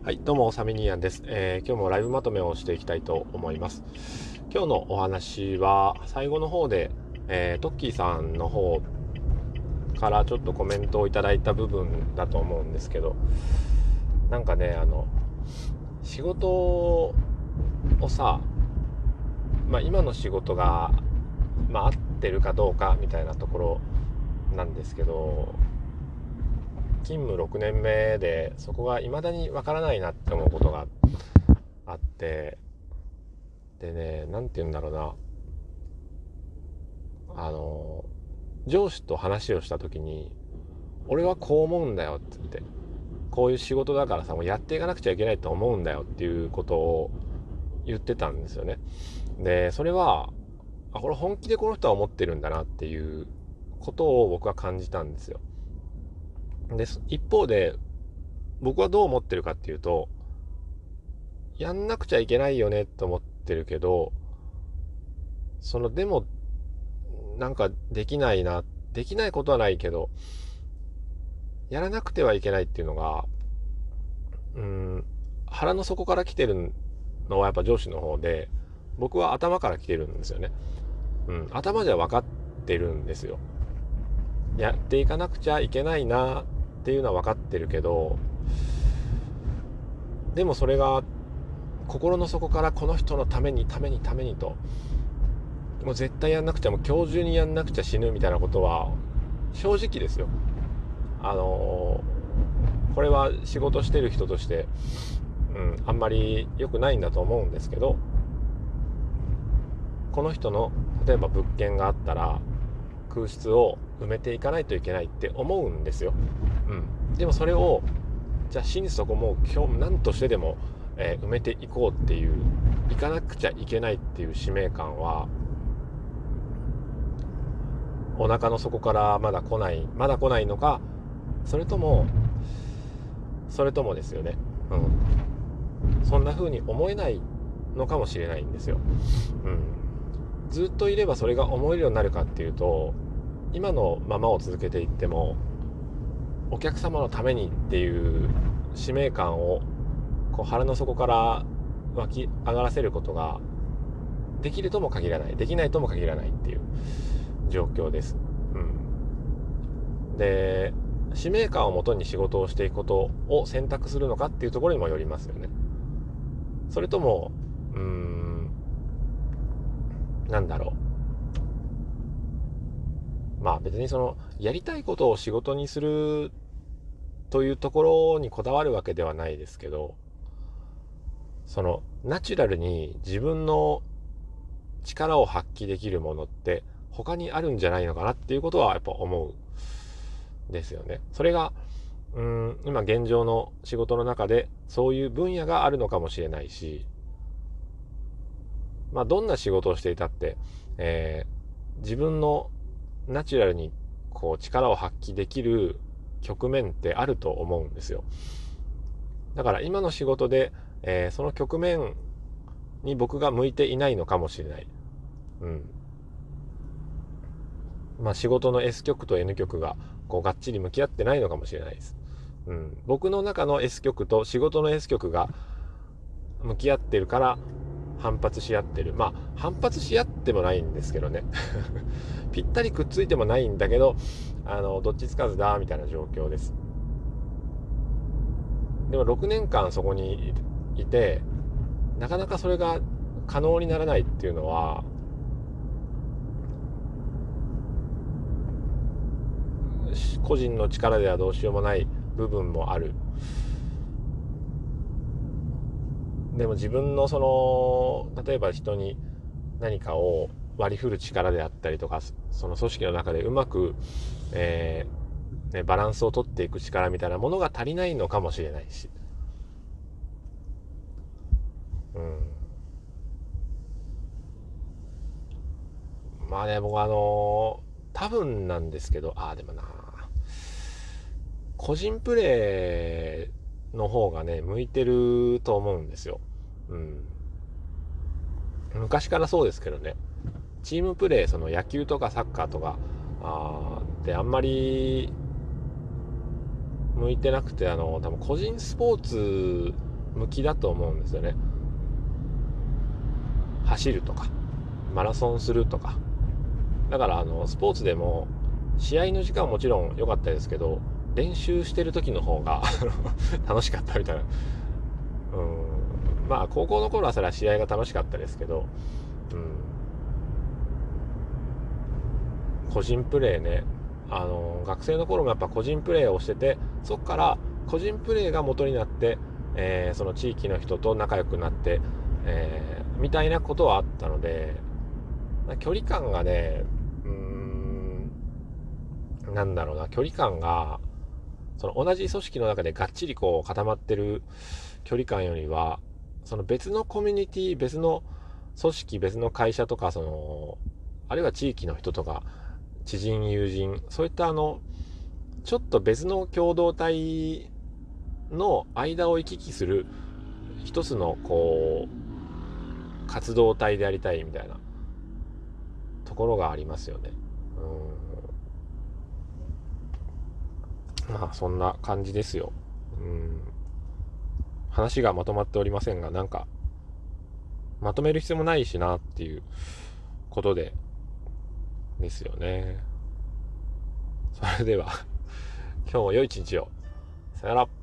はい、どうも、サミニアンです、えー、今日もライブまとめをしていきたいと思います。今日のお話は、最後の方で、えー、トッキーさんの方からちょっとコメントをいただいた部分だと思うんですけど、なんかね、あの、仕事をさ、まあ、今の仕事が、まあ、合ってるかどうかみたいなところなんですけど、勤務6年目でそこが未だにわからないなって思うことがあってでね何て言うんだろうなあの上司と話をした時に「俺はこう思うんだよ」って言ってこういう仕事だからさもうやっていかなくちゃいけないと思うんだよっていうことを言ってたんですよね。でそれはあこれ本気でこの人は思ってるんだなっていうことを僕は感じたんですよ。で一方で僕はどう思ってるかっていうとやんなくちゃいけないよねと思ってるけどそのでもなんかできないなできないことはないけどやらなくてはいけないっていうのがうん腹の底から来てるのはやっぱ上司の方で僕は頭から来てるんですよね。うん、頭じゃ分かってるんですよ。やっていかなくちゃいけないなっていうのは分かってるけどでもそれが心の底からこの人のためにためにためにともう絶対やんなくちゃもう今日中にやんなくちゃ死ぬみたいなことは正直ですよ。あの、これは仕事してる人として、うん、あんまり良くないんだと思うんですけどこの人の例えば物件があったら空室を埋めていかないといけないって思うんですよ。うん、でもそれをじゃあ真実そこも今日何としてでも、えー、埋めていこうっていう行かなくちゃいけないっていう使命感はお腹の底からまだ来ないまだ来ないのかそれともそれともですよね、うん、そんな風に思えないのかもしれないんですよ、うん、ずっといればそれが思えるようになるかっていうと今のままを続けていってもお客様のためにっていう使命感をこう腹の底から湧き上がらせることができるとも限らないできないとも限らないっていう状況です。うん、で使命感をもとに仕事をしていくことを選択するのかっていうところにもよりますよね。それともうーんなんだろうまあ別にそのやりたいことを仕事にするというところにこだわるわけではないですけどそのナチュラルに自分の力を発揮できるものって他にあるんじゃないのかなっていうことはやっぱ思うですよね。それがうん今現状の仕事の中でそういう分野があるのかもしれないしまあどんな仕事をしていたって、えー、自分のナチュラルにこう力を発揮できる局面ってあると思うんですよ。だから今の仕事で、えー、その局面に僕が向いていないのかもしれない。うん。まあ仕事の S 曲と N 曲がこうがっちり向き合ってないのかもしれないです。うん。僕の中の S 曲と仕事の S 曲が向き合ってるから反発し合ってる。まあ反発し合ってもないんですけどね。ぴったりくっついてもないんだけど、あの、どっちつかずだ、みたいな状況です。でも6年間そこにいて、なかなかそれが可能にならないっていうのは、個人の力ではどうしようもない部分もある。でも自分のその例えば人に何かを割り振る力であったりとかその組織の中でうまく、えー、ね、バランスをとっていく力みたいなものが足りないのかもしれないし。うん。まあね、僕あのー、多分なんですけど、ああ、でもな、個人プレーの方がね、向いてると思うんですよ。うん。昔からそうですけどね。チームプレーその野球とかサッカーとかあってあんまり向いてなくてあの多分個人スポーツ向きだと思うんですよね走るとかマラソンするとかだからあのスポーツでも試合の時間はもちろん良かったですけど練習してる時の方が 楽しかったみたいな。うん。まあ高校の頃はそれは試合が楽しかったですけど、うん、個人プレーねあの学生の頃もやっぱ個人プレーをしててそこから個人プレーが元になって、えー、その地域の人と仲良くなって、えー、みたいなことはあったので距離感がねうーんなんだろうな距離感がその同じ組織の中でがっちりこう固まってる距離感よりはその別のコミュニティ別の組織別の会社とかそのあるいは地域の人とか知人友人そういったあのちょっと別の共同体の間を行き来する一つのこう活動体でありたいみたいなところがありますよね。うんまあそんな感じですよ。うん話がまとまっておりませんがなんかまとめる必要もないしなっていうことでですよね。それでは、今日も良い一日を。さよなら。